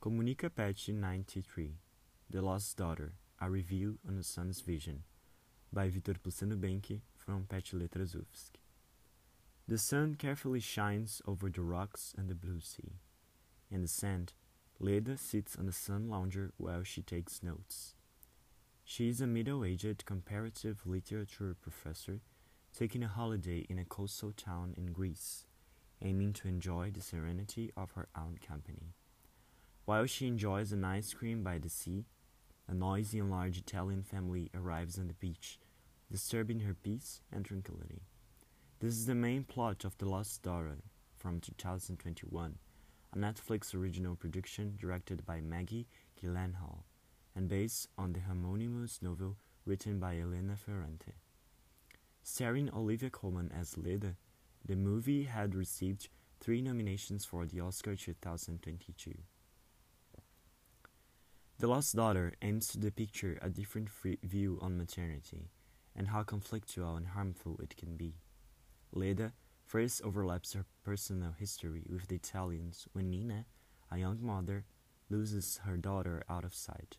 Comunica Pet 93 The Lost Daughter A Review on the Sun's Vision by Vitor Placeno Benke from Pet. The sun carefully shines over the rocks and the blue sea. In the sand, Leda sits on the sun lounger while she takes notes. She is a middle aged comparative literature professor taking a holiday in a coastal town in Greece, aiming to enjoy the serenity of her own company. While she enjoys an ice cream by the sea, a noisy and large Italian family arrives on the beach, disturbing her peace and tranquility. This is the main plot of The Lost Daughter from 2021, a Netflix original production directed by Maggie Gyllenhaal and based on the homonymous novel written by Elena Ferrante. Starring Olivia Colman as Leda, the movie had received three nominations for the Oscar 2022. The Lost Daughter aims to depict a different view on maternity and how conflictual and harmful it can be. Leda first overlaps her personal history with the Italians when Nina, a young mother, loses her daughter out of sight.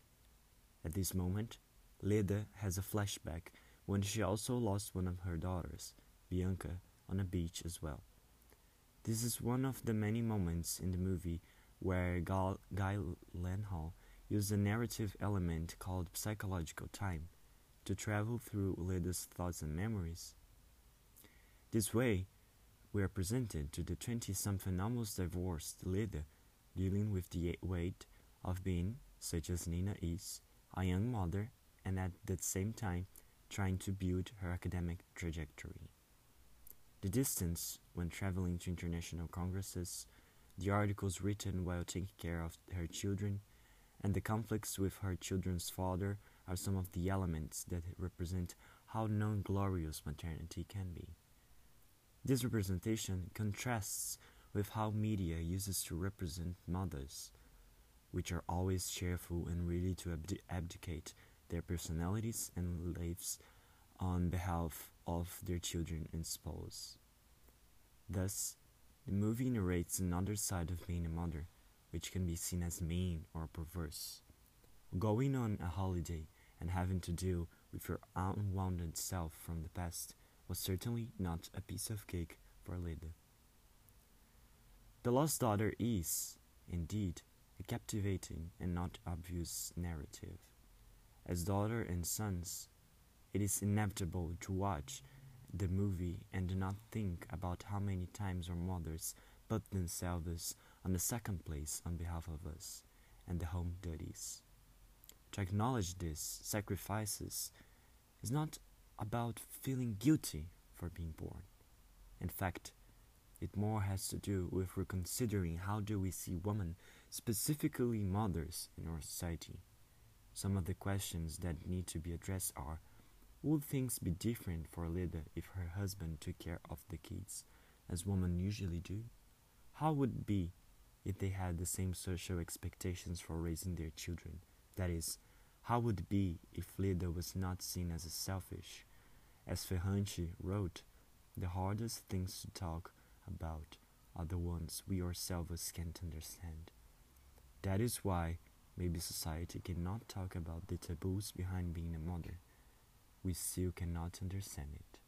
At this moment, Leda has a flashback when she also lost one of her daughters, Bianca, on a beach as well. This is one of the many moments in the movie where Guy Gyllenhaal use a narrative element called psychological time to travel through Leda's thoughts and memories. This way, we are presented to the 20 something almost divorced Leda dealing with the weight of being, such as Nina is, a young mother and at the same time trying to build her academic trajectory. The distance when traveling to international congresses, the articles written while taking care of her children, and the conflicts with her children's father are some of the elements that represent how non glorious maternity can be. This representation contrasts with how media uses to represent mothers, which are always cheerful and ready to abdicate their personalities and lives on behalf of their children and spouse. Thus, the movie narrates another side of being a mother which can be seen as mean or perverse. Going on a holiday and having to deal with your unwanted self from the past was certainly not a piece of cake for Leda. The Lost Daughter is, indeed, a captivating and not obvious narrative. As daughter and sons, it is inevitable to watch the movie and do not think about how many times our mothers put themselves on the second place on behalf of us and the home duties. To acknowledge this sacrifices is not about feeling guilty for being born. In fact, it more has to do with reconsidering how do we see women, specifically mothers, in our society. Some of the questions that need to be addressed are Would things be different for Leda if her husband took care of the kids, as women usually do? How would be if they had the same social expectations for raising their children. That is, how would it be if Leda was not seen as selfish? As Ferrante wrote, the hardest things to talk about are the ones we ourselves can't understand. That is why maybe society cannot talk about the taboos behind being a mother. We still cannot understand it.